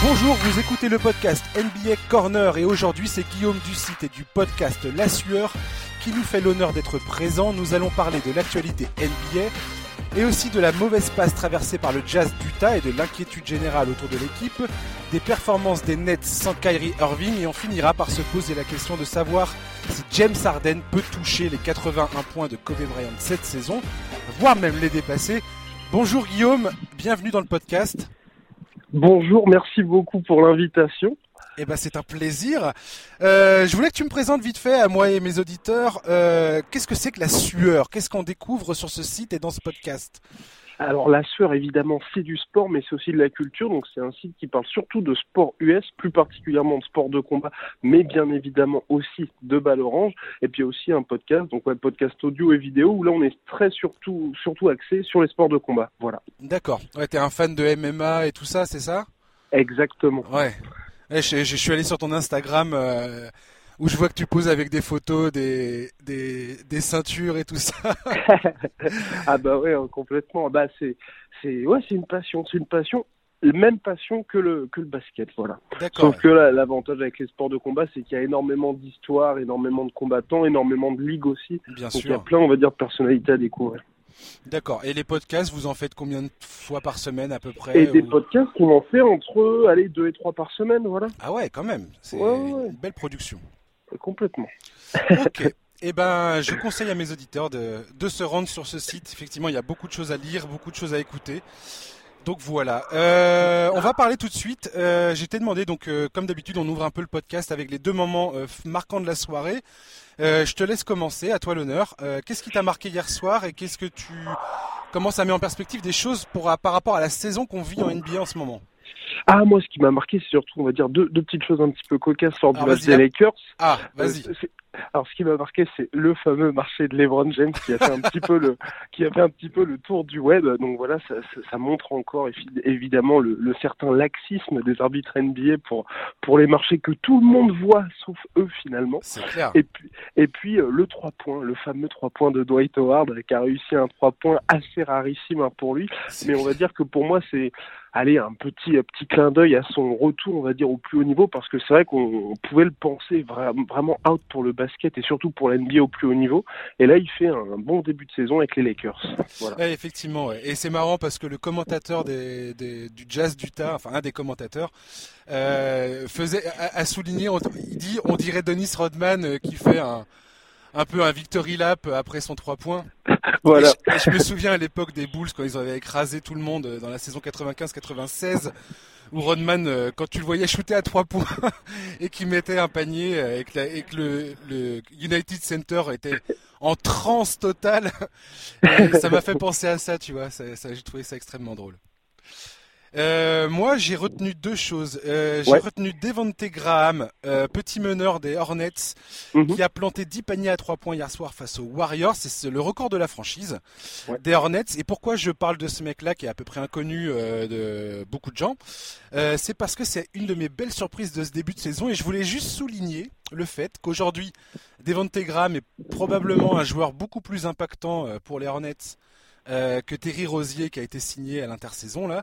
Bonjour, vous écoutez le podcast NBA Corner et aujourd'hui c'est Guillaume du site et du podcast La Sueur qui nous fait l'honneur d'être présent. Nous allons parler de l'actualité NBA et aussi de la mauvaise passe traversée par le Jazz d'Utah et de l'inquiétude générale autour de l'équipe, des performances des Nets sans Kyrie Irving et on finira par se poser la question de savoir si James Harden peut toucher les 81 points de Kobe Bryant cette saison, voire même les dépasser. Bonjour Guillaume, bienvenue dans le podcast. Bonjour, merci beaucoup pour l'invitation. Eh ben, c'est un plaisir. Euh, je voulais que tu me présentes vite fait à moi et mes auditeurs. Euh, qu'est-ce que c'est que la sueur? Qu'est-ce qu'on découvre sur ce site et dans ce podcast? Alors la sueur, évidemment, c'est du sport, mais c'est aussi de la culture. Donc c'est un site qui parle surtout de sport US, plus particulièrement de sport de combat, mais bien évidemment aussi de balle orange. Et puis aussi un podcast, donc un podcast audio et vidéo, où là on est très surtout, surtout axé sur les sports de combat. Voilà. D'accord. Ouais, t'es un fan de MMA et tout ça, c'est ça? Exactement. Ouais. je, je, suis allé sur ton Instagram. Euh où je vois que tu poses avec des photos des, des, des ceintures et tout ça. ah bah ouais, hein, complètement. Bah c'est c'est ouais, c'est une passion, c'est une passion même passion que le que le basket, voilà. Sauf que l'avantage avec les sports de combat, c'est qu'il y a énormément d'histoires, énormément de combattants, énormément de ligues aussi. Bien Donc sûr. il y a plein, on va dire, de personnalités à découvrir. D'accord. Et les podcasts, vous en faites combien de fois par semaine à peu près Et des podcasts, on en fait entre, allez, deux et trois par semaine, voilà. Ah ouais, quand même. C'est une belle production. Complètement. Ok. Eh ben, je conseille à mes auditeurs de, se rendre sur ce site. Effectivement, il y a beaucoup de choses à lire, beaucoup de choses à écouter. Donc voilà. Euh, on va parler tout de suite. Euh, J'étais demandé, donc euh, comme d'habitude, on ouvre un peu le podcast avec les deux moments euh, marquants de la soirée. Je te laisse commencer. À toi l'honneur. qu'est-ce qui t'a marqué hier soir et qu'est-ce que tu comment ça met en perspective des choses par rapport à la saison qu'on vit en NBA en ce moment? Ah, moi, ce qui m'a marqué, c'est surtout, on va dire, deux, deux, petites choses un petit peu cocasses lors du match des Lakers. Ah, vas-y. Euh, alors, ce qui m'a marqué, c'est le fameux marché de LeBron James qui a fait un petit peu le, qui a fait un petit peu le tour du web. Donc voilà, ça, ça, ça montre encore évidemment le, le, certain laxisme des arbitres NBA pour pour les marchés que tout le monde voit, sauf eux finalement. C'est clair. Et puis et puis le trois points, le fameux trois points de Dwight Howard qui a réussi un trois points assez rarissime hein, pour lui. Mais on va dire que pour moi, c'est aller un petit petit clin d'œil à son retour, on va dire, au plus haut niveau, parce que c'est vrai qu'on pouvait le penser vraiment out pour le basket et surtout pour l'NBA au plus haut niveau. Et là, il fait un bon début de saison avec les Lakers. Effectivement, et c'est marrant parce que le commentateur des, du Jazz d'Utah, enfin un des commentateurs, euh, faisait a, a souligné, il dit, on dirait Dennis Rodman euh, qui fait un un peu un victory lap après son 3 points. Voilà. Et je, et je, me souviens à l'époque des Bulls quand ils avaient écrasé tout le monde dans la saison 95-96 où Rodman, euh, quand tu le voyais shooter à 3 points et qu'il mettait un panier et que, la, et que le, le, United Center était en transe totale, ça m'a fait penser à ça, tu vois. Ça, ça, J'ai trouvé ça extrêmement drôle. Euh, moi, j'ai retenu deux choses. Euh, j'ai ouais. retenu Devante Graham, euh, petit meneur des Hornets, mm -hmm. qui a planté 10 paniers à 3 points hier soir face aux Warriors. C'est le record de la franchise ouais. des Hornets. Et pourquoi je parle de ce mec-là, qui est à peu près inconnu de beaucoup de gens C'est parce que c'est une de mes belles surprises de ce début de saison. Et je voulais juste souligner le fait qu'aujourd'hui, Devante Graham est probablement un joueur beaucoup plus impactant pour les Hornets euh, que Terry Rosier qui a été signé à l'intersaison là.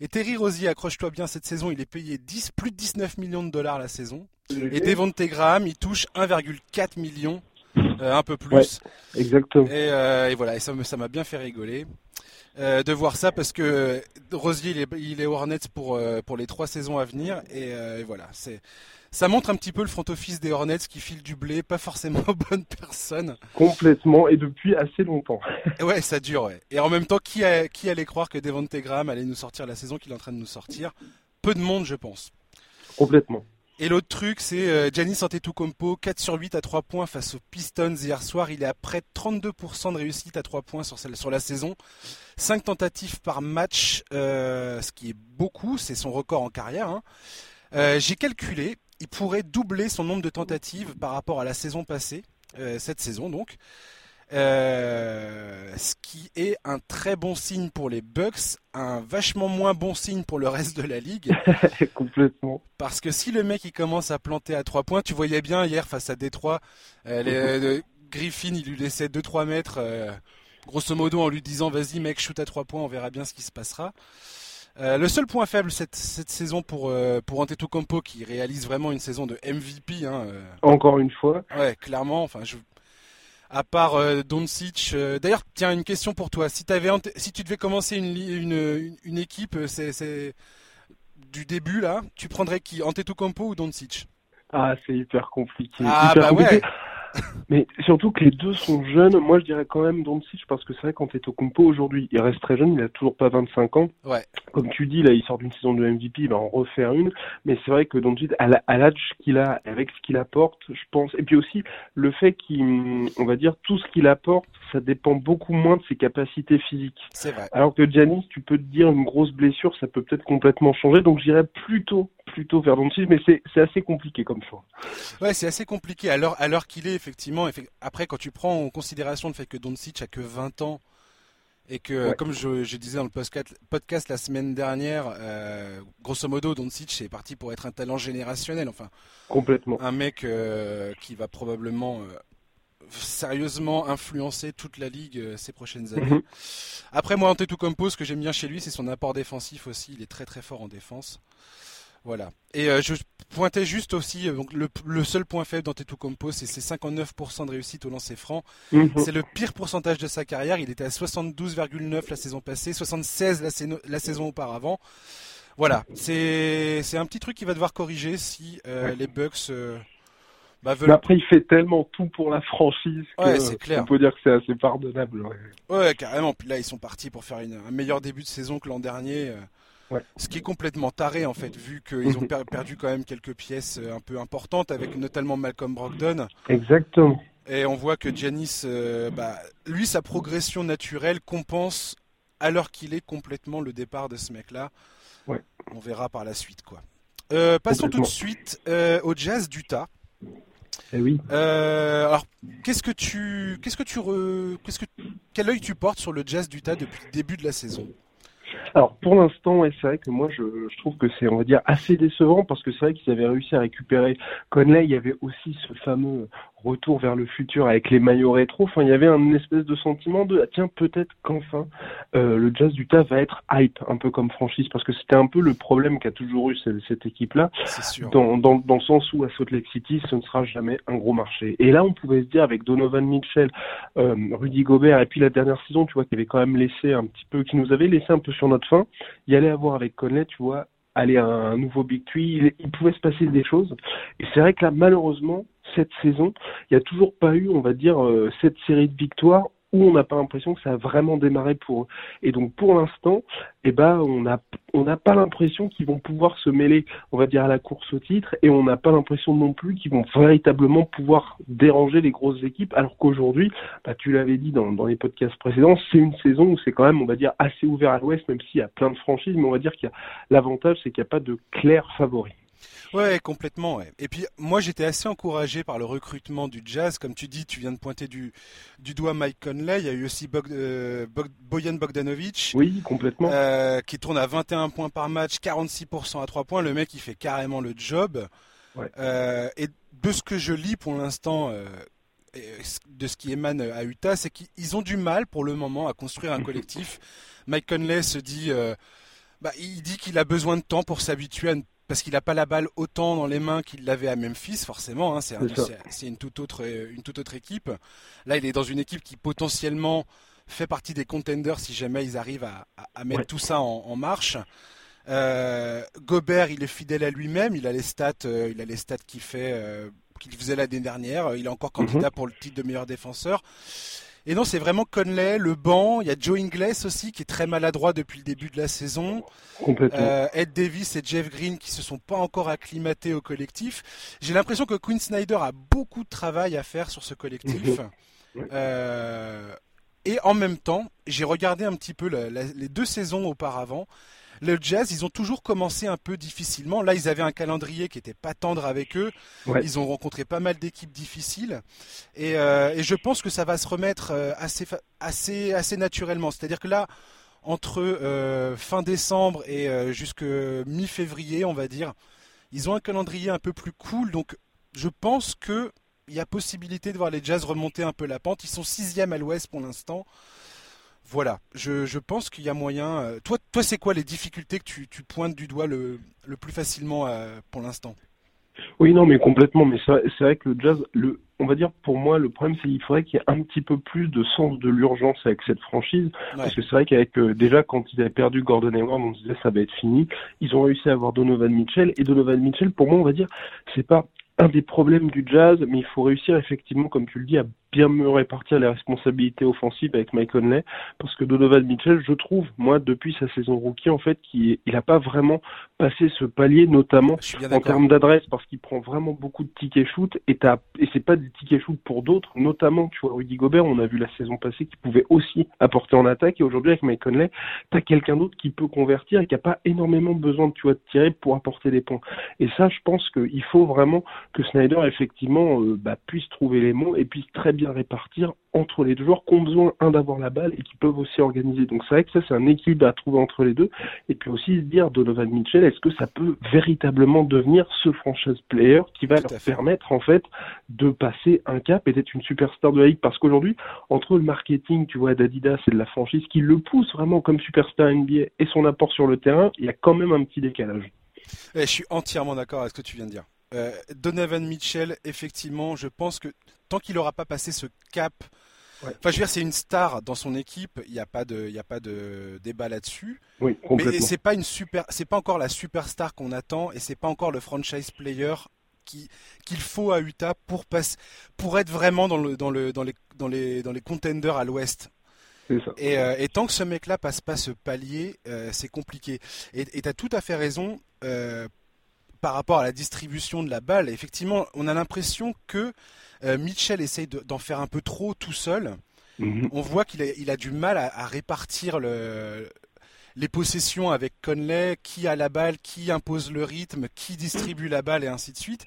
Et Terry Rosier, accroche-toi bien, cette saison, il est payé 10, plus de 19 millions de dollars la saison. Et Devonte Graham, il touche 1,4 million, euh, un peu plus. Ouais, exactement. Et, euh, et, voilà, et ça ça m'a bien fait rigoler. Euh, de voir ça parce que Rosier il est, il est Hornets pour euh, pour les trois saisons à venir et, euh, et voilà c'est ça montre un petit peu le front office des Hornets qui file du blé, pas forcément aux bonnes personnes. Complètement, et depuis assez longtemps. ouais, ça dure, ouais. Et en même temps, qui, a, qui allait croire que Devonte Graham allait nous sortir la saison qu'il est en train de nous sortir? Peu de monde, je pense. Complètement. Et l'autre truc, c'est euh, Giannis Antetokounmpo, 4 sur 8 à 3 points face aux Pistons hier soir. Il est à près de 32% de réussite à 3 points sur, sur la saison. 5 tentatives par match, euh, ce qui est beaucoup, c'est son record en carrière. Hein. Euh, J'ai calculé, il pourrait doubler son nombre de tentatives par rapport à la saison passée, euh, cette saison donc. Euh, ce qui est un très bon signe pour les Bucks, un vachement moins bon signe pour le reste de la ligue. Complètement. Parce que si le mec il commence à planter à 3 points, tu voyais bien hier face à Détroit, euh, les, Griffin il lui laissait 2-3 mètres, grosso modo en lui disant vas-y mec shoot à 3 points, on verra bien ce qui se passera. Le seul point faible cette, cette saison pour, pour Antetokounmpo qui réalise vraiment une saison de MVP. Hein, Encore une fois. Ouais, clairement. Enfin, je, à part euh, Doncic. D'ailleurs, tiens, une question pour toi. Si, avais, si tu devais commencer une, une, une équipe, c'est du début là, tu prendrais qui Antetokounmpo ou Doncic? Ah, c'est hyper compliqué. Ah bah ouais. Mais surtout que les deux sont jeunes. Moi, je dirais quand même Doncic parce que c'est vrai quand au compo aujourd'hui, il reste très jeune, il a toujours pas 25 ans. Ouais. Comme tu dis, là, il sort d'une saison de MVP, il va en refaire une. Mais c'est vrai que Doncic, à l'âge qu'il a, avec ce qu'il apporte, je pense, et puis aussi le fait qu'il, on va dire, tout ce qu'il apporte, ça dépend beaucoup moins de ses capacités physiques. C'est vrai. Alors que Giannis, tu peux te dire une grosse blessure, ça peut peut-être complètement changer. Donc, j'irais plutôt plutôt vers Doncic, mais c'est assez compliqué comme choix. Ouais, c'est assez compliqué. À l'heure qu'il est, effectivement, après, quand tu prends en considération le fait que Doncic a que 20 ans et que, comme je, disais dans le podcast, la semaine dernière, euh, grosso modo, Doncic est parti pour être un talent générationnel. Enfin, complètement. Un mec euh, qui va probablement euh, sérieusement influencer toute la ligue ces prochaines années. Mhm. Après, moi, Antetokounmpo, ce que j'aime bien chez lui, c'est son apport défensif aussi. Il est très très fort en défense. Voilà. Et euh, je pointais juste aussi, euh, donc le, seul point faible dans Compo, c'est ses 59% de réussite au lancer franc. C'est le pire pourcentage de sa carrière. Il était à 72,9 la saison passée, 76 la, saison auparavant. Voilà, c'est un petit truc qu'il va devoir corriger si euh, les Bucks bah, veulent... Mais après, il fait tellement tout pour la franchise que clair. on peut dire que c'est assez pardonnable. Ouais. carrément. Puis là, ils sont partis pour faire un meilleur début de saison que l'an dernier. Ce qui est complètement taré en fait, vu qu'ils ont perdu quand même quelques pièces euh, un peu importantes, avec notamment Malcolm Brogdon. Exactement. Et on voit que Giannis, euh, bah, lui, sa progression naturelle compense l'heure qu'il est complètement le départ de ce mec-là. Ouais. On verra par la suite quoi. Euh, passons tout de suite au Jazz d'Utah. Eh oui. alors, qu'est-ce que tu, qu'est-ce que tu, qu'est-ce que, quel œil tu portes sur le Jazz d'Utah depuis le début de la saison? Alors pour l'instant, c'est vrai que moi je, je trouve que c'est on va dire assez décevant parce que c'est vrai qu'ils avaient réussi à récupérer Conley. Il y avait aussi ce fameux retour vers le futur avec les maillots rétro. Enfin, il y avait un espèce de sentiment de ah, tiens peut-être qu'enfin euh, le Jazz du d'Utah va être hype, un peu comme franchise, parce que c'était un peu le problème qu'a toujours eu cette, cette équipe-là, dans, dans, dans, le sens où à Salt Lake City, ce ne sera jamais un gros marché. Et là, on pouvait se dire avec Donovan Mitchell, euh, Rudy Gobert, et puis la dernière saison, tu vois, qui avait quand même laissé un petit peu, qui nous avait laissé un peu sur notre fin, il y allait avoir avec Conley, tu vois, aller à un nouveau Big Tree, il pouvait se passer des choses. Et c'est vrai que là, malheureusement, cette saison, il n'y a toujours pas eu, on va dire, euh, cette série de victoires où on n'a pas l'impression que ça a vraiment démarré pour eux. Et donc pour l'instant, eh ben on n'a on n'a pas l'impression qu'ils vont pouvoir se mêler, on va dire à la course au titre, et on n'a pas l'impression non plus qu'ils vont véritablement pouvoir déranger les grosses équipes. Alors qu'aujourd'hui, bah, tu l'avais dit dans, les podcasts précédents, c'est une saison où c'est quand même, on va dire, assez ouvert à l'Ouest, même s'il y a plein de franchises, mais on va dire qu'il y a l'avantage, c'est qu'il n'y a pas de clair favori. Ouais, complètement. Ouais. Et puis moi j'étais assez encouragé par le recrutement du Jazz, comme tu dis, tu viens de pointer du, du doigt Mike Conley. Il y a eu aussi euh, Boyan Bogdanovic. Oui, complètement. Euh, qui tourne à 21 points par match, 46% à 3 points. Le mec il fait carrément le job. Ouais. Euh, et de ce que je lis pour l'instant, de ce qui émane à Utah, c'est qu'ils ont du mal pour le moment à construire un collectif. Mike Conley se dit, bah, il dit qu'il a besoin de temps pour s'habituer à ne parce qu'il n'a pas la balle autant dans les mains qu'il l'avait à Memphis, forcément. Hein, c'est une toute autre une toute autre équipe. Là, il est dans une équipe qui potentiellement fait partie des contenders si jamais ils arrivent à, mettre tout ça en, marche. Euh, Gobert, il est fidèle à lui-même. Il a les stats, euh, il a les stats qu'il fait, euh, qu'il faisait l'année dernière. Il est encore candidat mhm. pour le titre de meilleur défenseur. Et non, c'est vraiment Conley, le banc. Il y a Joe Ingles aussi qui est très maladroit depuis le début de la saison. Complètement. Euh, Ed Davis et Jeff Green qui se sont pas encore acclimatés au collectif. J'ai l'impression que Quinn Snyder a beaucoup de travail à faire sur ce collectif. Mhm. Euh, et en même temps, j'ai regardé un petit peu les deux saisons auparavant le Jazz, ils ont toujours commencé un peu difficilement. Là, ils avaient un calendrier qui était pas tendre avec eux. Ils ont rencontré pas mal d'équipes difficiles. Euh, et, je pense que ça va se remettre euh, assez, assez, assez naturellement. C'est-à-dire que là, entre euh, fin décembre et jusque mi-février, on va dire, ils ont un calendrier un peu plus cool. Donc, je pense que il y a possibilité de voir les Jazz remonter un peu la pente. Ils sont sixième à l'ouest pour l'instant voilà, je, pense qu'il y a moyen. Euh, toi, toi c'est quoi les difficultés que tu, pointes du doigt le, le plus facilement euh, pour l'instant? Oui, non, mais complètement. Mais c'est vrai que le jazz, le, on va dire pour moi, le problème, c'est qu'il faudrait qu'il y ait un petit peu plus de sens de l'urgence avec cette franchise. Parce que c'est vrai qu'avec euh, déjà quand ils avaient perdu Gordon Hayward, on se disait ça va être fini. Ils ont réussi à avoir Donovan Mitchell. Et Donovan Mitchell, pour moi, on va dire, c'est pas un des problèmes du jazz, mais il faut réussir effectivement, comme tu le dis, à bien me répartir les responsabilités offensives avec Mike Conley, parce que Donovan Mitchell, je trouve, moi, depuis sa saison rookie, en fait, qu'il il n'a pas vraiment passé ce palier, notamment en termes d'adresse, parce qu'il prend vraiment beaucoup de tickets shoot, et, et c'est pas des tickets shoot pour d'autres, notamment, tu vois, Rudy Gobert, on a vu la saison passée qu'il pouvait aussi apporter en attaque, et aujourd'hui, avec Mike Conley, t'as quelqu'un d'autre qui peut convertir et qui a pas énormément besoin tu vois, de tirer pour apporter des points. Et ça, je pense qu'il faut vraiment que Snyder, effectivement, euh, bah, puisse trouver les mots et puisse très bien bien répartir entre les deux joueurs qui ont besoin, un, d'avoir la balle et qui peuvent aussi organiser. Donc c'est vrai que ça, c'est un équilibre à trouver entre les deux. Et puis aussi se dire, Donovan Mitchell, est-ce que ça peut véritablement devenir ce franchise player qui va leur permettre, en fait, de passer un cap et d'être une superstar de la ligue? Parce qu'aujourd'hui, entre le marketing, tu vois, d'Adidas et de la franchise qui le pousse vraiment comme superstar NBA et son apport sur le terrain, il y a quand même un petit décalage. Eh, je suis entièrement d'accord avec ce que tu viens de dire. Euh, Donovan Mitchell, effectivement, je pense que tant qu'il n'aura pas passé ce cap, enfin, je veux dire, c'est une star dans son équipe. Il n'y a pas de, il a pas de débat là-dessus. Oui, complètement. Mais c'est pas une super, c'est pas encore la superstar qu'on attend et c'est pas encore le franchise player qu'il faut à Utah pour passer, pour être vraiment dans le, dans le, dans les, dans les, dans les contenders à l'Ouest. Et, euh, et, tant que ce mec-là passe pas ce palier, euh, c'est compliqué. Et tu as tout à fait raison. Euh, par rapport à la distribution de la balle, effectivement, on a l'impression que euh, Mitchell essaye d'en faire un peu trop tout seul. Mhm. On voit qu'il a, du mal à, répartir les possessions avec Conley, qui a la balle, qui impose le rythme, qui distribue la balle et ainsi de suite.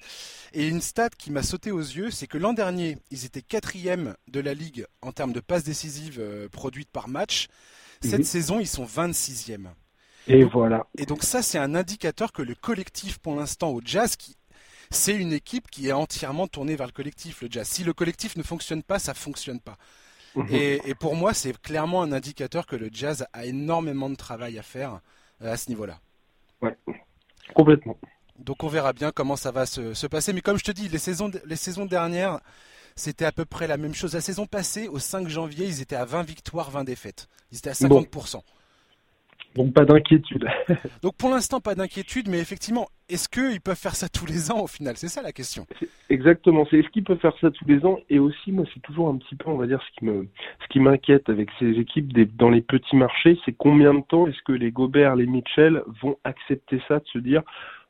Et une stat qui m'a sauté aux yeux, c'est que l'an dernier, ils étaient quatrième de la ligue en termes de passes décisives euh, produites par match. Cette mhm. saison, ils sont 26e. Et voilà. Et donc ça, c'est un indicateur que le collectif, pour l'instant, au Jazz, qui c'est une équipe qui est entièrement tournée vers le collectif, le Jazz. Si le collectif ne fonctionne pas, ça fonctionne pas. Mhm. Et, pour moi, c'est clairement un indicateur que le Jazz a énormément de travail à faire euh, à ce niveau-là. Ouais, complètement. Donc on verra bien comment ça va se, passer. Mais comme je te dis, les saisons, les saisons dernières, c'était à peu près la même chose. La saison passée, au 5 janvier, ils étaient à 20 victoires, 20 défaites. Ils étaient à 50%. Donc pas d'inquiétude. Donc pour l'instant pas d'inquiétude, mais effectivement, est-ce qu'ils peuvent faire ça tous les ans au final? C'est ça la question. Exactement, c'est est-ce qu'ils peuvent faire ça tous les ans? Et aussi, moi, c'est toujours un petit peu, on va dire, ce qui me, ce qui m'inquiète avec ces équipes des, dans les petits marchés, c'est combien de temps est-ce que les Gobert, les Mitchell vont accepter ça, de se dire,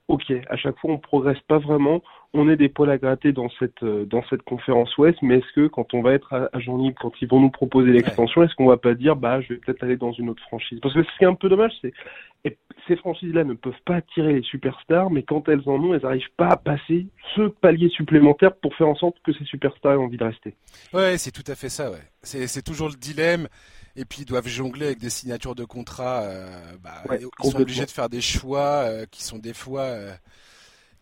ok, à chaque fois on progresse pas vraiment, on est des poils à gratter dans cette euh, dans cette conférence Ouest, mais est-ce que quand on va être à, Jean libre, quand ils vont nous proposer l'extension, est-ce qu'on va pas dire bah je vais peut-être aller dans une autre franchise? Parce que ce qui est un peu dommage, c'est ces franchises-là ne peuvent pas attirer les superstars, mais quand elles en ont, elles n'arrivent pas à passer ce palier supplémentaire pour faire en sorte que ces superstars aient envie de rester. Ouais, c'est tout à fait ça. Ouais, c'est toujours le dilemme et puis ils doivent jongler avec des signatures de contrats. Euh, bah, ils sont obligés de faire des choix euh, qui sont des fois euh,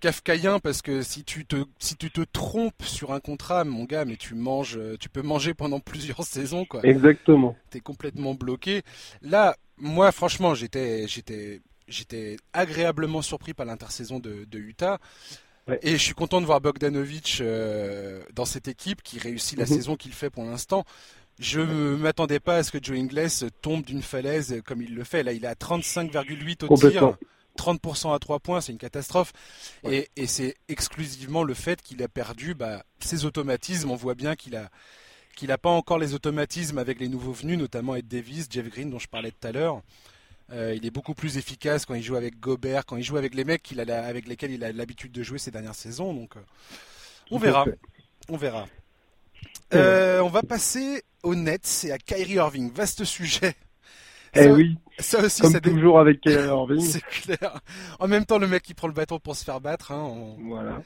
kafkaïens parce que si tu te si tu te trompes sur un contrat, mon gars, mais tu manges, tu peux manger pendant plusieurs saisons quoi. Exactement. T'es complètement bloqué. Là, moi, franchement, j'étais j'étais j'étais agréablement surpris par l'intersaison de, de Utah. Et je suis content de voir Bogdanovic dans cette équipe qui réussit la mhm. saison qu'il fait pour l'instant. Je ne m'attendais pas à ce que Joe Ingles tombe d'une falaise comme il le fait. Là, il est à 35,8 au tir. 30% à 3 points, c'est une catastrophe. Et, c'est exclusivement le fait qu'il a perdu bah, ses automatismes. On voit bien qu'il a qu'il n'a pas encore les automatismes avec les nouveaux venus, notamment Ed Davis, Jeff Green dont je parlais tout à l'heure. Euh, il est beaucoup plus efficace quand il joue avec Gobert, quand il joue avec les mecs avec lesquels il a l'habitude de jouer ces dernières saisons. Donc, euh, on verra. On verra. Euh, on va passer aux Nets et à Kyrie Irving. Vaste sujet. Eh oui. Ça aussi, Comme toujours avec Kyrie Irving. C'est clair. En même temps, le mec qui prend le bâton pour se faire battre. Hein, on... Voilà.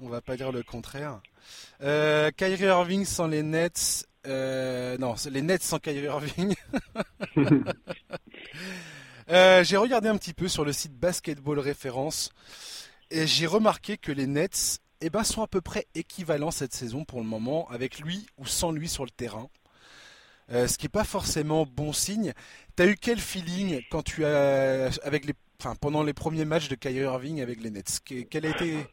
On va pas dire le contraire. Euh, Kyrie Irving sans les Nets. Euh, non, les Nets sans Kyrie Irving. euh, j'ai regardé un petit peu sur le site Basketball Référence et j'ai remarqué que les Nets eh ben, sont à peu près équivalents cette saison pour le moment, avec lui ou sans lui sur le terrain. ce qui n'est pas forcément bon signe. Tu as eu quel feeling quand tu as, avec les, enfin, pendant les premiers matchs de Kyrie Irving avec les Nets? A été?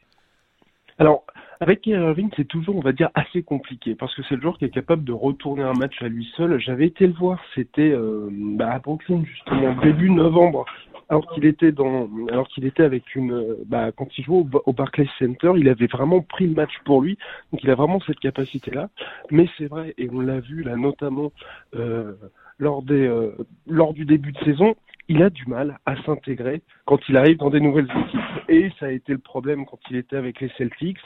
Alors, avec Kyrie Irving, c'est toujours, on va dire, assez compliqué parce que c'est le joueur qui est capable de retourner un match à lui seul. J'avais été le voir, c'était euh, bah, à Brooklyn justement début novembre, alors qu'il était dans, alors qu'il était avec une, bah, quand il jouait au, Barclays Center, il avait vraiment pris le match pour lui, donc il a vraiment cette capacité-là. Mais c'est vrai, et on l'a vu là notamment euh, lors des, euh, lors du début de saison, il a du mal à s'intégrer quand il arrive dans des nouvelles équipes. Et ça a été le problème quand il était avec les Celtics.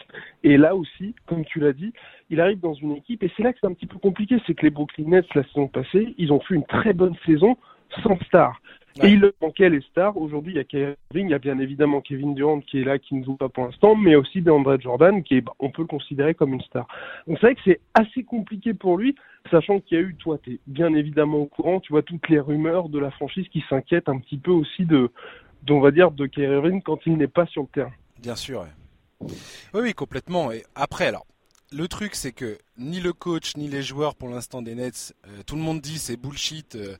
Et là aussi, comme tu l'as dit, il arrive dans une équipe, et c'est là que c'est un petit peu compliqué, c'est que les Brooklyn Nets, la saison passée, ils ont fait une très bonne saison sans star. Et il manquait les stars. Aujourd'hui, il y a Kevin, il y a bien évidemment Kevin Durant qui est là, qui ne joue pas pour l'instant, mais aussi DeAndre Jordan qui est, bah, on peut le considérer comme une star. Donc c'est vrai que c'est assez compliqué pour lui, sachant qu'il y a eu, toi, tu es bien évidemment au courant, tu vois toutes les rumeurs de la franchise qui s'inquiètent un petit peu aussi de, on va dire, de Kevin quand il n'est pas sur le terrain. Bien sûr. Oui, oui, complètement. Et après, alors, le truc, c'est que ni le coach ni les joueurs pour l'instant des Nets, euh, tout le monde dit c'est bullshit. Euh,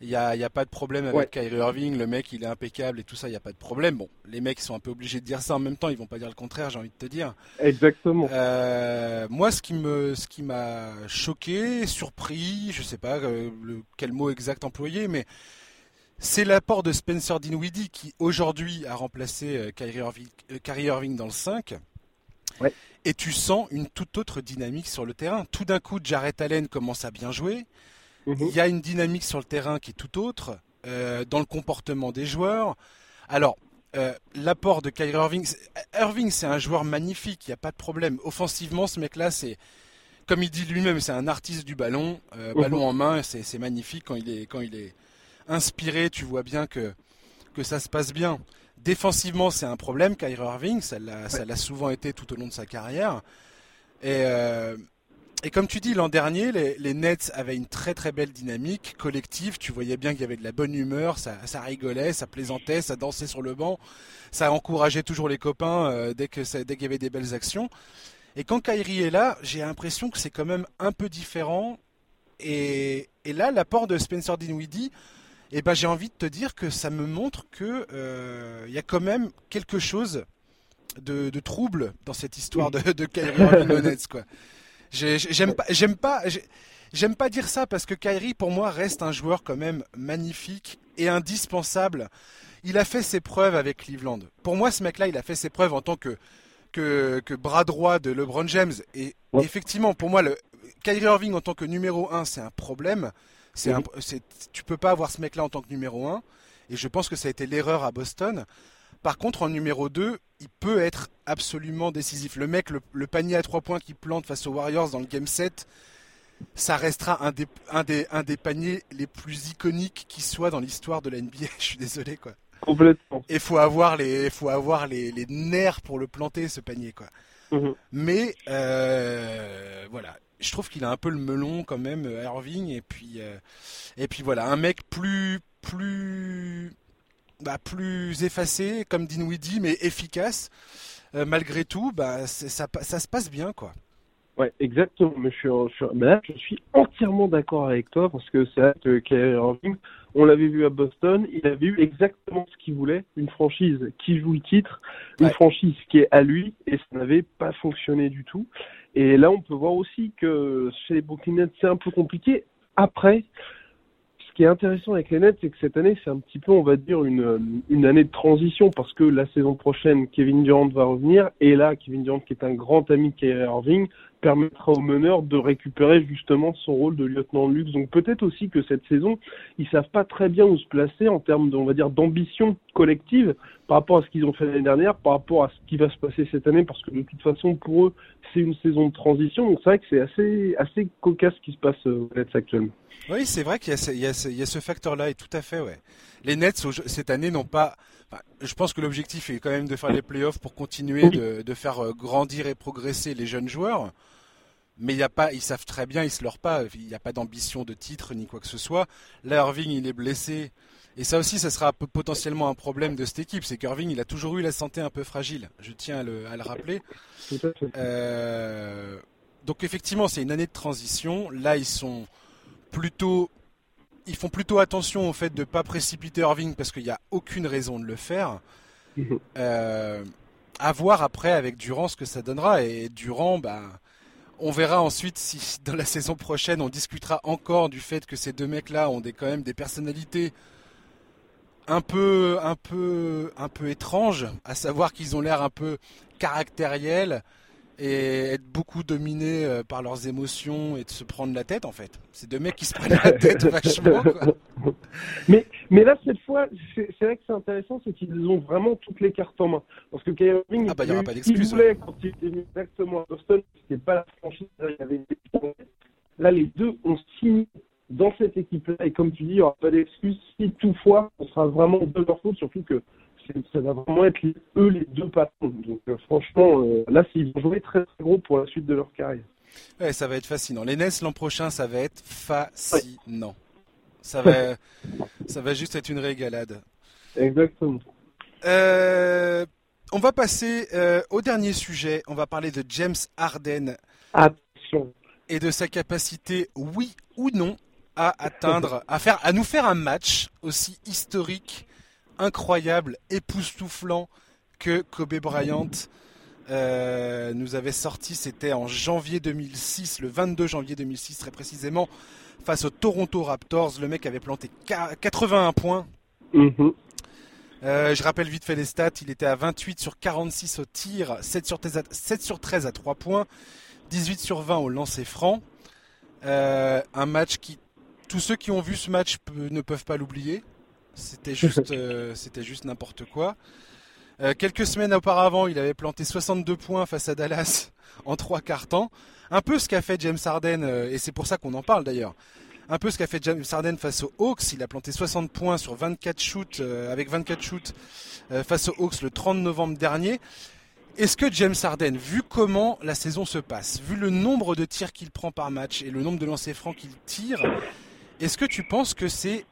il n'y a, y a, pas de problème avec Kyrie Irving, le mec il est impeccable et tout ça, il n'y a pas de problème. Bon, les mecs sont un peu obligés de dire ça en même temps, ils vont pas dire le contraire, j'ai envie de te dire. Exactement. Euh, moi, ce qui me, ce qui m'a choqué, surpris, je sais pas euh, le, quel mot exact employer, mais c'est l'apport de Spencer Dinwiddie qui aujourd'hui a remplacé euh, Kyrie, Irving, Kyrie Irving dans le 5. Ouais. Et tu sens une toute autre dynamique sur le terrain. Tout d'un coup, Jarrett Allen commence à bien jouer. Il y a une dynamique sur le terrain qui est tout autre, euh, dans le comportement des joueurs. Alors, euh, l'apport de Kyrie Irving, Irving c'est un joueur magnifique, il n'y a pas de problème. Offensivement, ce mec-là, c'est, comme il dit lui-même, c'est un artiste du ballon, euh, mhm. ballon en main, c'est magnifique quand il est, quand il est inspiré, tu vois bien que, que ça se passe bien. Défensivement, c'est un problème, Kyrie Irving, ça l'a souvent été tout au long de sa carrière. Et, et comme tu dis, l'an dernier, les, Nets avaient une très très belle dynamique collective. Tu voyais bien qu'il y avait de la bonne humeur, ça, rigolait, ça plaisantait, ça dansait sur le banc, ça encourageait toujours les copains euh, dès qu'il y avait des belles actions. Et quand Kyrie est là, j'ai l'impression que c'est quand même un peu différent. Et, là, l'apport de Spencer Dinwiddie, eh ben, j'ai envie de te dire que ça me montre que euh, y a quand même quelque chose de, trouble dans cette histoire de, de Kyrie Nets, quoi. J'aime pas, j'aime pas, j'aime pas dire ça parce que Kyrie pour moi reste un joueur quand même magnifique et indispensable. Il a fait ses preuves avec Cleveland. Pour moi, ce mec-là, il a fait ses preuves en tant que que, que bras droit de LeBron James. Et effectivement, pour moi, le Kyrie Irving en tant que numéro 1, c'est un problème. C'est un, tu peux pas avoir ce mec-là en tant que numéro 1. Et je pense que ça a été l'erreur à Boston. Par contre, en numéro 2, il peut être absolument décisif. Le mec, le, panier à 3 points qu'il plante face aux Warriors dans le Game 7, ça restera un des, un des, un des paniers les plus iconiques qui soit dans l'histoire de la NBA. Je suis désolé, quoi. Complètement. Et faut avoir les, faut avoir les, les nerfs pour le planter, ce panier, quoi. Mhm. Mais euh, voilà, je trouve qu'il a un peu le melon quand même, Irving. Et puis, euh, et puis voilà, un mec plus, plus bah, plus effacé, comme Dinwiddie, mais efficace. Euh, malgré tout, bah, ça, ça se passe bien, quoi. Ouais, exactement. Mais je suis, là, je suis entièrement d'accord avec toi parce que c'est vrai que Kyrie Irving, on l'avait vu à Boston, il avait eu exactement ce qu'il voulait, une franchise qui joue le titre, une franchise qui est à lui, et ça n'avait pas fonctionné du tout. Et là, on peut voir aussi que chez les Brooklyn Nets, c'est un peu compliqué. Après, ce qui est intéressant avec les Nets, c'est que cette année, c'est un petit peu, on va dire, une, une année de transition parce que la saison prochaine, Kevin Durant va revenir et là, Kevin Durant, qui est un grand ami de Kyrie Irving, permettra au meneur de récupérer justement son rôle de lieutenant de luxe. Donc peut-être aussi que cette saison, ils savent pas très bien où se placer en termes, on va dire, d'ambition collective par rapport à ce qu'ils ont fait l'année dernière, par rapport à ce qui va se passer cette année, parce que de toute façon, pour eux, c'est une saison de transition. Donc c'est vrai que c'est assez, assez cocasse ce qui se passe aux Nets actuellement. Oui, c'est vrai qu'il y a ce, facteur-là, et tout à fait, ouais. Les Nets, cette année, n'ont pas... je pense que l'objectif est quand même de faire les playoffs pour continuer de, faire euh, grandir et progresser les jeunes joueurs. Mais y a pas, ils savent très bien, ils se leurrent pas. Il n'y a pas d'ambition de titre ni quoi que ce soit. Là, Irving, il est blessé. Et ça aussi, ça sera potentiellement un problème de cette équipe. C'est qu'Irving, il a toujours eu la santé un peu fragile. Je tiens à le, à le rappeler. Euh, donc effectivement, c'est une année de transition. Là, ils sont plutôt ils font plutôt attention au fait de ne pas précipiter Irving parce qu'il n'y a aucune raison de le faire. Mhm. Euh, à voir après avec Durant ce que ça donnera. Et Durant, bah, on verra ensuite si dans la saison prochaine on discutera encore du fait que ces deux mecs-là ont des, quand même des personnalités un peu, un peu, un peu étranges, à savoir qu'ils ont l'air un peu caractériels et être beaucoup dominés euh, par leurs émotions et de se prendre la tête en fait. C'est deux mecs qui se prennent la tête vachement. Mais, mais là cette fois, c'est vrai que c'est intéressant, c'est qu'ils ont vraiment toutes les cartes en main. Parce que Kyrie Irving, ah bah, il, pas il voulait quand il était venu exactement à Boston, c'était pas la franchise, il y avait Là les deux ont signé dans cette équipe-là et comme tu dis, il n'y aura pas d'excuse si toutefois on sera vraiment de leur faute, surtout que ça va vraiment être eux les deux patrons. Donc euh, franchement, euh, là, ils vont jouer très très gros pour la suite de leur carrière. Ouais, ça va être fascinant. Les NES l'an prochain, ça va être fascinant. Ça va, ça va juste être une régalade. Exactement. Euh, on va passer au dernier sujet. On va parler de James Harden. Attention. Et de sa capacité, oui ou non, à atteindre, à faire, à nous faire un match aussi historique incroyable, époustouflant que Kobe Bryant euh, nous avait sorti. C'était en janvier 2006, le 22 janvier 2006 très précisément, face aux Toronto Raptors. Le mec avait planté 81 points. Mhm. Euh, je rappelle vite fait les stats. Il était à 28 sur 46 au tir, 7 sur 13 à, 7 sur 13 à 3 points, 18 sur 20 au lancer franc. Euh, un match qui, tous ceux qui ont vu ce match ne peuvent pas l'oublier. C'était juste, euh, c'était juste n'importe quoi. Euh, quelques semaines auparavant, il avait planté 62 points face à Dallas en trois quarts temps. Un peu ce qu'a fait James Harden, euh, et c'est pour ça qu'on en parle d'ailleurs. Un peu ce qu'a fait James Harden face aux Hawks. Il a planté 60 points sur 24 shoots, avec 24 shoots face aux Hawks le 30 novembre dernier. Est-ce que James Harden, vu comment la saison se passe, vu le nombre de tirs qu'il prend par match et le nombre de lancers francs qu'il tire, est-ce que tu penses que c'est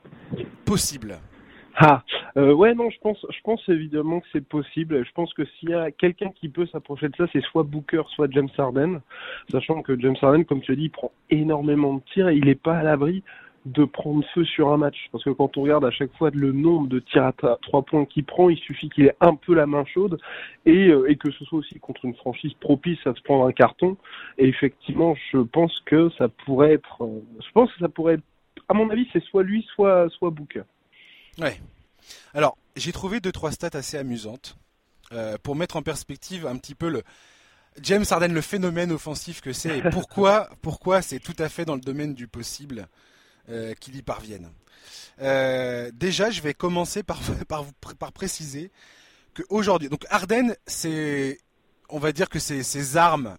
possible? Ah, euh, ouais, non, je pense, je pense évidemment que c'est possible. Je pense que s'il y a quelqu'un qui peut s'approcher de ça, c'est soit Booker, soit James Harden. Sachant que James Harden, comme tu as dit, il prend énormément de tirs et il n'est pas à l'abri de prendre feu sur un match. Parce que quand on regarde à chaque fois le nombre de tirs à trois points qu'il prend, il suffit qu'il ait un peu la main chaude et, euh, et que ce soit aussi contre une franchise propice à se prendre un carton. Et effectivement, je pense que ça pourrait être, euh, je pense que ça pourrait être, à mon avis, c'est soit lui, soit, soit Booker. Ouais. Alors, j'ai trouvé deux trois stats assez amusantes euh, pour mettre en perspective un petit peu le James Harden, le phénomène offensif que c'est et pourquoi pourquoi c'est tout à fait dans le domaine du possible euh, qu'il y parvienne. Euh, déjà, je vais commencer par, par, par préciser qu'aujourd'hui, donc Harden, c'est, on va dire que c'est ses armes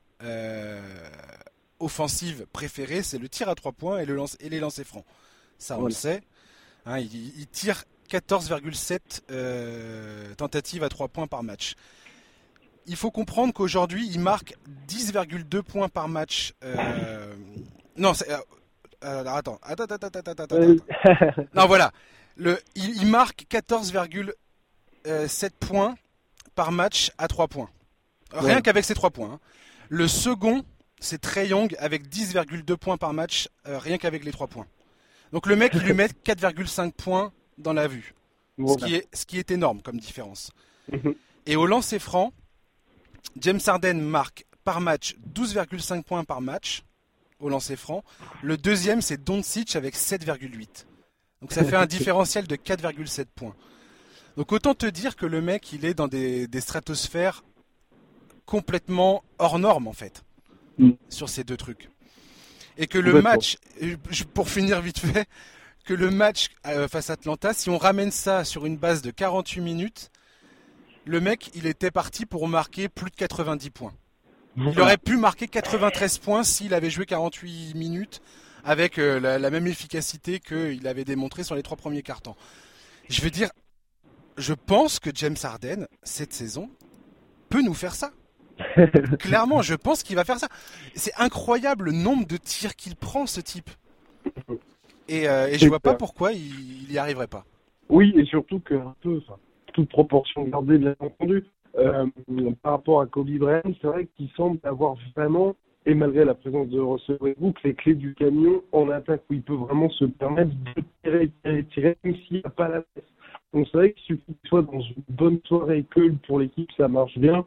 offensives préférées, c'est le tir à trois points et, le lance, et les lancers francs. Ça, on le sait. Hein, il, tire 14,7 euh, tentatives à 3 points par match. Il faut comprendre qu'aujourd'hui, il marque 10,2 points par match. Euh, non, c'est, euh, attends, attends, attends, attends, attends, attends. non, voilà. Le, il, marque 14,7 points par match à 3 points. Rien qu'avec ces 3 points. Hein. Le second, c'est Trey Young avec 10,2 points par match, rien qu'avec les 3 points. Donc le mec, il lui met 4,5 points dans la vue. ce, qui est, ce qui est énorme comme différence. Mhm. Et au lancer franc, James Harden marque par match 12,5 points par match au lancer franc. Le deuxième, c'est Doncic avec 7,8. Donc ça fait un différentiel de 4,7 points. Donc autant te dire que le mec, il est dans des, stratosphères complètement hors normes en fait, mm. sur ces deux trucs. Et que le match, pour finir vite fait, que le match euh, face à Atlanta, si on ramène ça sur une base de 48 minutes, le mec, il était parti pour marquer plus de 90 points. Il aurait pu marquer 93 points s'il avait joué 48 minutes avec euh, la, même efficacité qu'il avait démontré sur les trois premiers cartons. Je veux dire, je pense que James Harden, cette saison, peut nous faire ça. Clairement, je pense qu'il va faire ça. C'est incroyable le nombre de tirs qu'il prend, ce type. Et, euh, et je vois pas pourquoi il, y arriverait pas. Oui, et surtout que peu, toute proportion gardée, bien entendu, euh, par rapport à Kobe Bryant, c'est vrai qu'il semble avoir vraiment et malgré la présence de Russell Westbrook, les clés du camion en attaque où il peut vraiment se permettre de tirer, tirer, tirer, même s'il n'y a pas la tête. Donc c'est vrai qu'il suffit qu'il soit dans une bonne soirée que pour l'équipe, ça marche bien.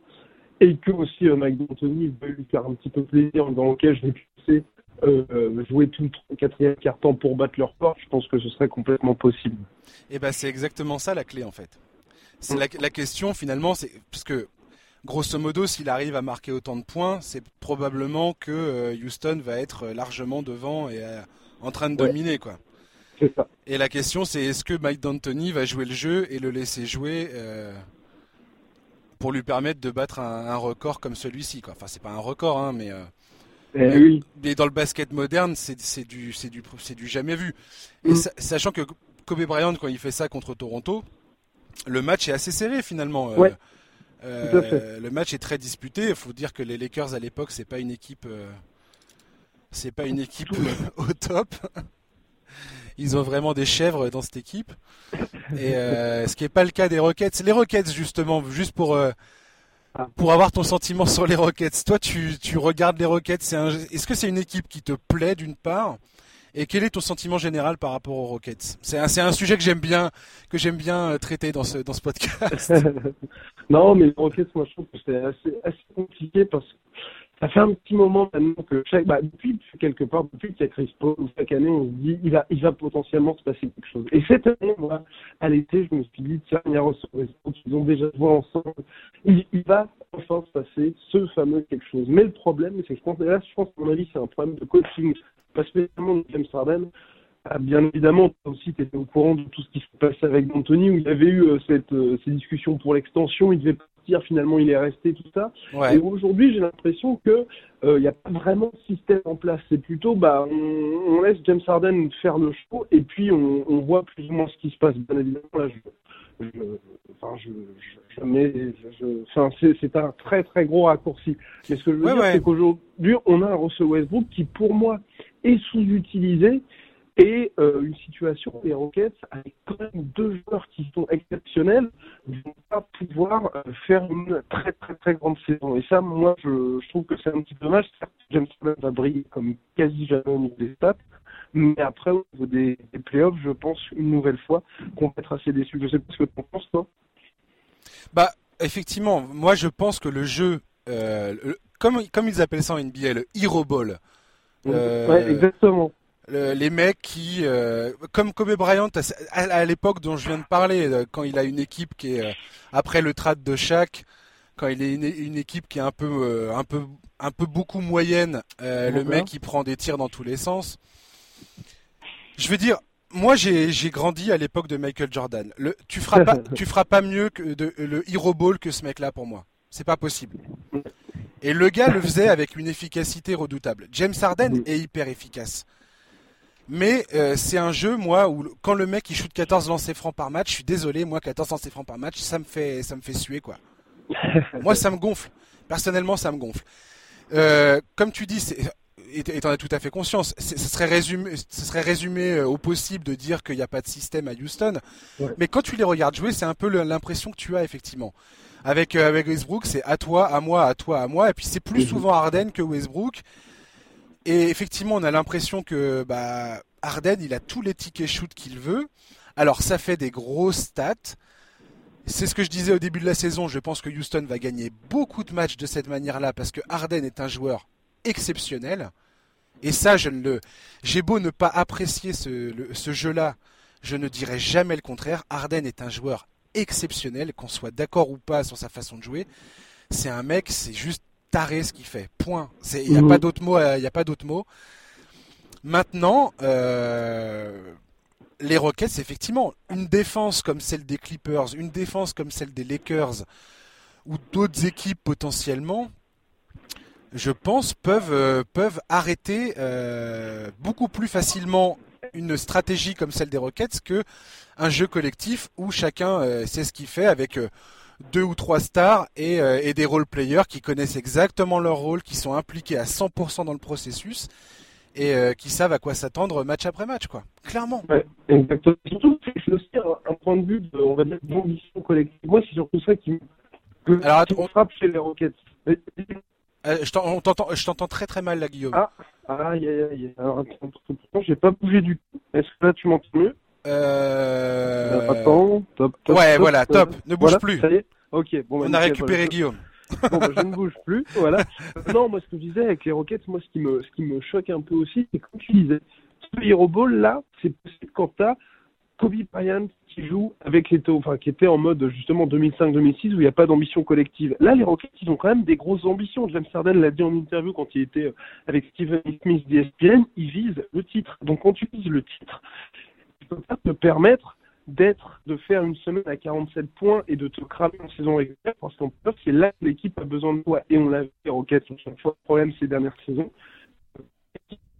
Et que aussi euh, Mike D'Antoni veut lui faire un petit peu plaisir dans lequel je vais pu euh, jouer tout le quatrième quart-temps pour battre leur corps, je pense que ce serait complètement possible. Et eh ben c'est exactement ça la clé en fait. C'est mm. la, la, question finalement, c'est parce que grosso modo, s'il arrive à marquer autant de points, c'est probablement que euh, Houston va être largement devant et euh, en train de dominer quoi. Ça. Et la question c'est est-ce que Mike D'Antoni va jouer le jeu et le laisser jouer euh, pour lui permettre de battre un, un record comme celui-ci quoi. Enfin c'est pas un record hein, mais eh oui. Mais dans le basket moderne, c'est du, du, du jamais vu. Et mm. sachant que Kobe Bryant, quand il fait ça contre Toronto, le match est assez serré finalement. Euh. Euh, le match est très disputé. Il faut dire que les Lakers à l'époque, c'est pas une équipe, euh, c'est pas une équipe au top. Ils ont vraiment des chèvres dans cette équipe. Et ce qui n'est pas le cas des Rockets. Les Rockets, justement, juste pour pour avoir ton sentiment sur les Rockets. Toi, tu, tu regardes les Rockets. Est-ce que c'est une équipe qui te plaît d'une part? Et quel est ton sentiment général par rapport aux Rockets? C'est un, un sujet que j'aime bien, que j'aime bien euh, traiter dans ce, dans ce podcast. non, mais les Rockets, moi, je trouve que c'est assez, assez compliqué parce que ça fait un petit moment maintenant que chaque, bah, depuis quelque part, depuis qu'il y chaque année, on se dit, il va, il va potentiellement se passer quelque chose. Et cette année, moi, à l'été, je me suis dit, tiens, il y a ils ont déjà joué ensemble, il, va enfin se passer ce fameux quelque chose. Mais le problème, c'est que je pense, là, je pense, à mon avis, c'est un problème de coaching, pas spécialement de James Harden. Ah, bien évidemment, toi aussi, tu étais au courant de tout ce qui se passait avec Anthony, où il y avait eu euh, cette, euh, ces discussions pour l'extension, il devait finalement il est resté, tout ça. Et aujourd'hui, j'ai l'impression que il euh, n'y a pas vraiment de système en place. C'est plutôt, bah, on, laisse James Harden faire le show et puis on, on, voit plus ou moins ce qui se passe. Bien évidemment, là, je, je, enfin, je, je, enfin, c'est un très très gros raccourci. Mais ce que je veux dire, c'est qu'aujourd'hui, on a un Russell Westbrook qui, pour moi, est sous-utilisé et euh, une situation où les Rockets, avec quand même deux joueurs qui sont exceptionnels, ne vont pas pouvoir euh, faire une très très très grande saison. Et ça, moi, je, je trouve que c'est un petit dommage. Certes, James Harden va briller comme quasi jamais au niveau des stats, mais après, au niveau des, des playoffs, je pense une nouvelle fois qu'on va être assez déçu. Je sais pas ce que tu en penses, toi. Bah, effectivement, moi je pense que le jeu, euh, comme, comme ils appellent ça en NBA, le Hero Ball. Ouais, exactement les mecs qui, euh, comme Kobe Bryant à, l'époque dont je viens de parler, euh, quand il a une équipe qui est euh, après le trade de Shaq, quand il est une, équipe qui est un peu, un peu, un peu beaucoup moyenne, le mec qui prend des tirs dans tous les sens. Je veux dire, moi j'ai grandi à l'époque de Michael Jordan. Le, tu feras pas, tu feras pas mieux que de, le hero ball que ce mec-là pour moi. C'est pas possible. Et le gars le faisait avec une efficacité redoutable. James Harden est hyper efficace. Mais euh, c'est un jeu, moi, où quand le mec il shoot 14 lancers francs par match, je suis désolé, moi 14 lancers francs par match, ça me fait, ça me fait suer quoi. moi ça me gonfle. Personnellement, ça me gonfle. Euh, comme tu dis, et en as tout à fait conscience, ce serait résumé, ce serait résumé euh, au possible de dire qu'il n'y a pas de système à Houston. Mais quand tu les regardes jouer, c'est un peu l'impression que tu as effectivement. Avec, avec Westbrook, c'est à toi, à moi, à toi, à moi. Et puis c'est plus souvent Harden que Westbrook. Et effectivement, on a l'impression que bah, Harden, il a tous les tickets shoot qu'il veut. Alors, ça fait des grosses stats. C'est ce que je disais au début de la saison. Je pense que Houston va gagner beaucoup de matchs de cette manière-là parce que Harden est un joueur exceptionnel. Et ça, je ne le, j'ai beau ne pas apprécier ce, ce jeu-là, je ne dirai jamais le contraire. Harden est un joueur exceptionnel, qu'on soit d'accord ou pas sur sa façon de jouer. C'est un mec, c'est juste taré ce qu'il fait. Point. Il n'y a, pas d'autre mot. Il a pas d'autre mot. Maintenant, euh, les Rockets, effectivement, une défense comme celle des Clippers, une défense comme celle des Lakers ou d'autres équipes potentiellement, je pense, peuvent, euh, peuvent arrêter euh, beaucoup plus facilement une stratégie comme celle des Rockets que un jeu collectif où chacun sait ce qu'il fait avec deux ou trois stars et, euh, et des role-players qui connaissent exactement leur rôle, qui sont impliqués à 100% dans le processus et euh, qui savent à quoi s'attendre match après match, quoi. Clairement. Ouais, exactement. Surtout, c'est aussi un, point de vue de, on va dire, d'ambition collective. Moi, c'est surtout ça qui me Alors, on... frappe chez les Rockets. Euh, je t'entends, je t'entends très très mal là, Guillaume. Ah, aïe aïe aïe. Alors attends, j'ai pas bougé du tout. Est-ce que là tu m'entends mieux? Euh... Attends, top, top. Ouais, voilà, top. Ne bouge plus. Ça y est Ok, bon. Bah, On a récupéré Guillaume. bon, bah, je ne bouge plus, voilà. non, moi ce que je disais avec les Rockets, moi ce qui me, ce qui me choque un peu aussi, c'est comme tu disais, ce Hero Ball là, c'est possible quand t'as Kobe Bryant qui joue avec les enfin qui était en mode justement 2005-2006 où il n'y a pas d'ambition collective. Là, les Rockets, ils ont quand même des grosses ambitions. James Harden l'a dit en interview quand il était euh, avec Steven Smith d'ESPN, ils visent le titre. Donc quand tu vises le titre, tu peux te permettre de faire une semaine à 47 points et de te cramer en saison régulière parce qu'en plus, c'est là que l'équipe a besoin de toi. Et on l'a vu, les Rockets, à chaque fois, le problème ces dernières saisons,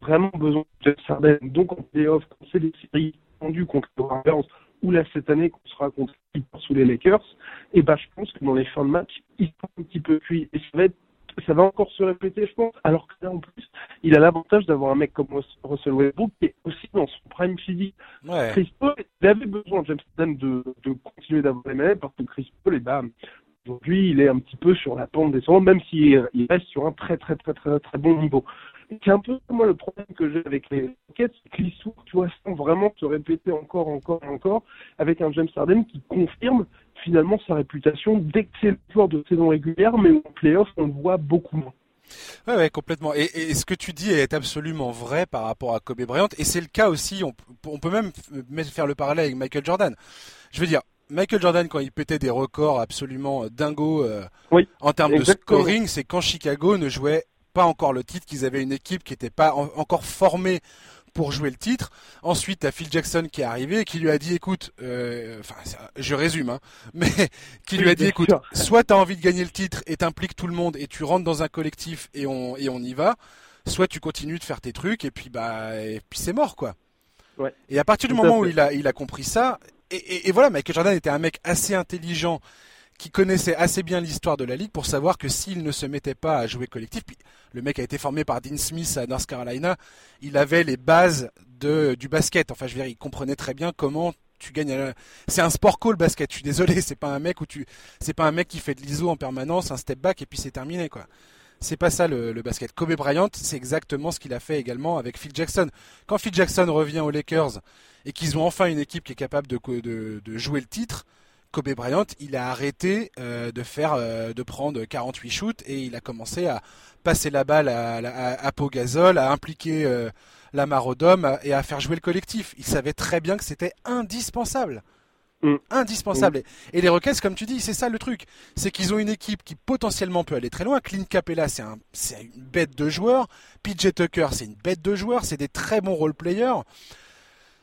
vraiment besoin de James Harden. Donc en playoff, quand c'est des séries tendues contre les Warriors, ou là cette année qu'on sera contre sous les Lakers, et ben je pense que dans les fins de match, ils sont un petit peu cuits. Et ça va, être, ça va encore se répéter, je pense, alors que là en plus, il a l'avantage d'avoir un mec comme Russell Westbrook qui est aussi dans son prime physique. Ouais. Chris Paul, il avait besoin, James Harden, de, de continuer d'avoir les mêmes parce que Chris Paul, et ben, aujourd'hui, il est un petit peu sur la pente descendante, même s'il reste sur un très très très très très bon niveau. C'est un peu moi le problème que j'ai avec les Rockets, c'est qu'ils tu vois, sans vraiment se répéter encore, encore encore, avec un James Harden qui confirme finalement sa réputation d'excellent joueur de saison régulière, mais en playoff, on le voit beaucoup moins. Ouais, ouais, complètement. Et, ce que tu dis est absolument vrai par rapport à Kobe Bryant, et c'est le cas aussi. On, on peut même faire le parallèle avec Michael Jordan. Je veux dire, Michael Jordan, quand il pétait des records absolument dingos euh, en termes de scoring, c'est quand Chicago ne jouait pas encore le titre, qu'ils avaient une équipe qui n'était pas encore formée pour jouer le titre. Ensuite, tu as Phil Jackson qui est arrivé et qui lui a dit, écoute, euh, enfin, je résume, hein, mais qui lui a dit, écoute, soit tu as envie de gagner le titre et t'impliques tout le monde et tu rentres dans un collectif et on, et on y va, soit tu continues de faire tes trucs et puis, bah, et puis c'est mort, quoi. Ouais. Et à partir du moment où il a, il a compris ça, et, et, et, voilà, Michael Jordan était un mec assez intelligent qui connaissait assez bien l'histoire de la ligue pour savoir que s'il ne se mettait pas à jouer collectif, puis le mec a été formé par Dean Smith à North Carolina, il avait les bases de, du basket. Enfin, je veux dire, il comprenait très bien comment tu gagnes. C'est un sport call basket. Je suis désolé, c'est pas un mec où tu, c'est pas un mec qui fait de l'ISO en permanence, un step back et puis c'est terminé quoi. C'est pas ça le, basket. Kobe Bryant, c'est exactement ce qu'il a fait également avec Phil Jackson. Quand Phil Jackson revient aux Lakers et qu'ils ont enfin une équipe qui est capable de jouer le titre, Kobe Bryant, il a arrêté euh, de faire, euh, de prendre 48 shoots et il a commencé à passer la balle à, à, à Pogazol, à impliquer euh, la Marodome et à faire jouer le collectif. Il savait très bien que c'était indispensable. Mm. Indispensable. Et les Rockets, comme tu dis, c'est ça le truc. C'est qu'ils ont une équipe qui potentiellement peut aller très loin. Clint Capella, c'est un, une bête de joueur. PJ Tucker, c'est une bête de joueur. C'est des très bons role players.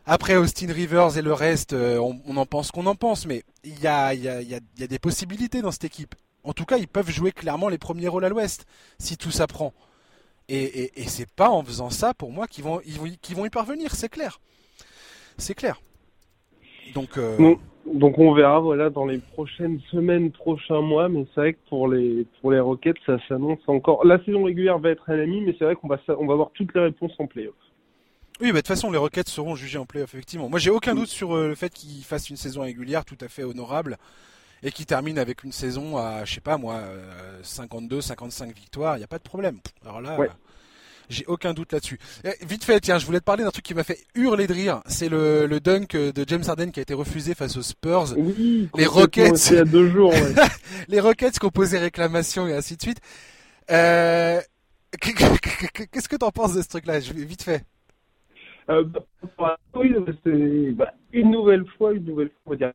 Après Austin Rivers et le reste, euh, on, en pense qu'on en pense, mais il y a, des possibilités dans cette équipe. En tout cas, ils peuvent jouer clairement les premiers rôles à l'Ouest si tout s'apprend. Et, et, et c'est pas en faisant ça pour moi qu'ils vont, ils vont, vont y parvenir, c'est clair. C'est clair. Donc, euh... donc on verra voilà dans les prochaines semaines, prochains mois, mais c'est vrai que pour les pour les Rockets, ça s'annonce encore. La saison régulière va être à l'ami, mais c'est vrai qu'on va on va avoir toutes les réponses en playoff. Oui, bah, de toute façon, les Rockets seront jugés en playoff, effectivement. Moi, j'ai aucun doute sur euh, le fait qu'ils fassent une saison régulière tout à fait honorable et qu'ils terminent avec une saison à, je sais pas moi, 52, euh, 55 victoires. Il n'y a pas de problème. Alors là, j'ai aucun doute là-dessus. Vite fait, tiens, je voulais te parler d'un truc qui m'a fait hurler de rire. C'est le, le dunk de James Harden qui a été refusé face aux Spurs. Oui, les Rockets. Il y a deux jours. les Rockets qui ont posé réclamation et ainsi de suite. Euh... Qu'est-ce que t'en penses de ce truc-là? Vite fait. Euh, bah, oui, c'est bah, une nouvelle fois, une nouvelle fois, on va dire,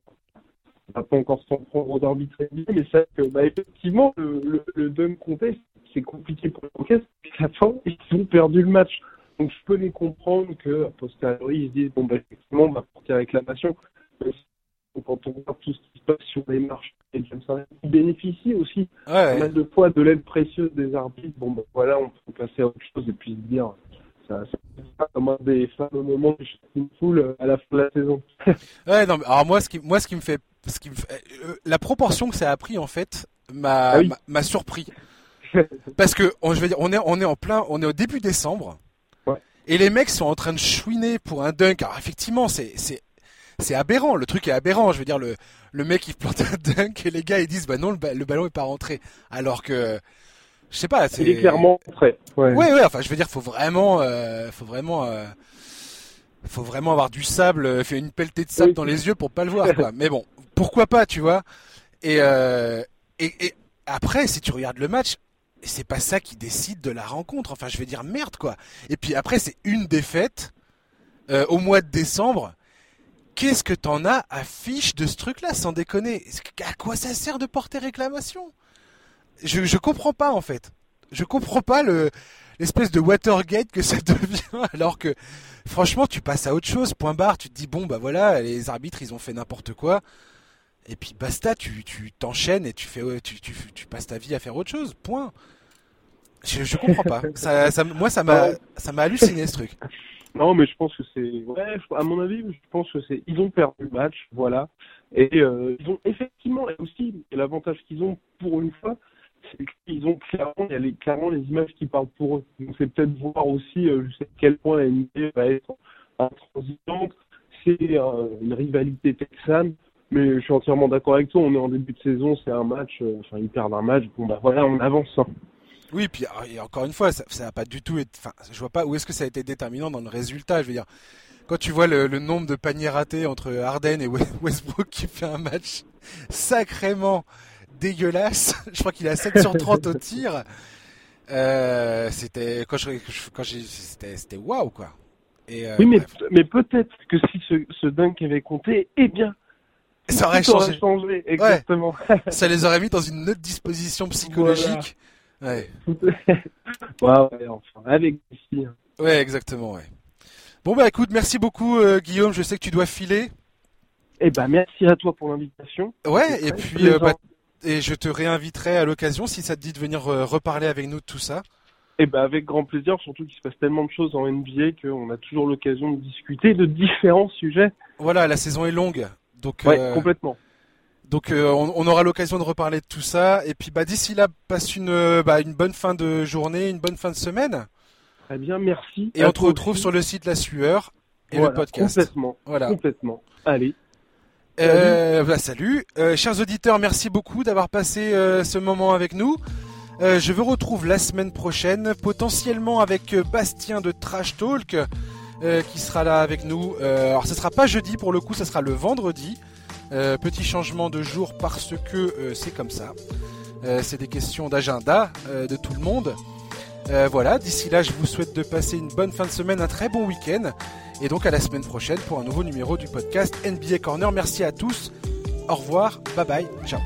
on va pas encore s'en prendre aux arbitres mais c'est que, bah, effectivement, le, le, le dunk contest, c'est compliqué pour les qu'à ils ont perdu le match. Donc, je peux les comprendre que, a posteriori, ils se disent, bon, bah, effectivement, on va porter réclamation. Quand on voit tout ce qui se passe sur les marches, et James ils bénéficient aussi ouais, mal de fois de l'aide précieuse des arbitres. Bon, bah, voilà, on peut passer à autre chose et puis se dire, ça, ça comme un des fameux moments du foule euh, à la fin de la saison. ouais, non, mais alors moi, ce qui, moi, ce qui me fait, ce qui me fait, euh, la proportion que ça a pris en fait, m'a, ah m'a surpris. Parce que, on, je veux dire, on est, on est en plein, on est au début décembre. Ouais. Et les mecs sont en train de chouiner pour un dunk. Alors effectivement, c'est, c'est, c'est aberrant. Le truc est aberrant. Je veux dire, le, le mec il plante un dunk et les gars ils disent bah non, le, le ballon est pas rentré. Alors que Je sais pas. C'est... Il est clairement prêt. Ouais. ouais, Enfin, je veux dire, faut vraiment, faut vraiment, faut vraiment avoir du sable, faire une pelletée de sable dans les yeux pour pas le voir. Quoi. Mais bon, pourquoi pas, tu vois et, et, et après, si tu regardes le match, c'est pas ça qui décide de la rencontre. Enfin, je vais dire merde quoi. Et puis après, c'est une défaite euh, au mois de décembre. Qu'est-ce que t'en as à fiche de ce truc-là, sans déconner? À quoi ça sert de porter réclamation? Je, je comprends pas en fait. Je comprends pas le l'espèce de Watergate que ça devient alors que franchement tu passes à autre chose point barre tu te dis bon bah voilà les arbitres ils ont fait n'importe quoi et puis basta, tu t'enchaînes et tu fais tu, tu, tu, passes ta vie à faire autre chose. Point. Je, je comprends pas. ça, ça, moi, ça m'a ça m'a halluciné ce truc. Non, mais je pense que c'est ouais, à mon avis, je pense que c'est ils ont perdu le match, voilà. Et euh, ils ont effectivement aussi l'avantage qu'ils ont pour une fois, qu'ils ont clairement il y a les, clairement les images qui parlent pour eux. Donc c'est peut-être voir aussi euh, je sais à quel point la NBA va être intransigeante. C'est euh, une rivalité texane mais je suis entièrement d'accord avec toi. On est en début de saison, c'est un match. Euh, enfin, ils perdent un match. Bon, bah voilà, on avance. Hein. Oui, puis ah, et encore une fois, ça, ça pas du tout. Enfin, je vois pas où est-ce que ça a été déterminant dans le résultat. Je veux dire, quand tu vois le, nombre de paniers ratés entre Harden et Westbrook qui fait un match sacrément dégueulasse. Je crois qu'il a 7 sur 30 au tir. Euh, c'était quand je quand c'était c'était waouh quoi. Et, euh, oui, mais, mais peut-être que si ce, ce dunk avait compté, eh bien, ça aurait changé. exactement. ça les aurait mis dans une autre disposition psychologique. Ouais. ouais, enfin, avec ici. Hein. Ouais, exactement, ouais. Bon bah écoute, merci beaucoup euh, Guillaume, je sais que tu dois filer. Eh ben merci à toi pour l'invitation. Ouais, et puis euh, bah, et je te réinviterai à l'occasion si ça te dit de venir euh, reparler avec nous de tout ça. Eh ben avec grand plaisir, surtout qu'il se passe tellement de choses en NBA qu'on a toujours l'occasion de discuter de différents sujets. Voilà, la saison est longue. Donc, ouais, complètement. Donc euh, on, aura l'occasion de reparler de tout ça. Et puis bah, d'ici là, passe une, euh, bah, une bonne fin de journée, une bonne fin de semaine. Très bien, merci. Et on te retrouve sur le site La Sueur et le podcast. Complètement. Voilà. Complètement. Allez. Euh, bah, salut. chers auditeurs, merci beaucoup d'avoir passé ce moment avec nous. je vous retrouve la semaine prochaine, potentiellement avec Bastien de Trash Talk. Euh, qui sera là avec nous. Euh, alors ce sera pas jeudi pour le coup, ça sera le vendredi. Euh, petit changement de jour parce que c'est comme ça. c'est des questions d'agenda de tout le monde. Voilà, d'ici là, je vous souhaite de passer une bonne fin de semaine, un très bon week-end. Et donc à la semaine prochaine pour un nouveau numéro du podcast NBA Corner. Merci à tous. Au revoir. Bye bye. Ciao.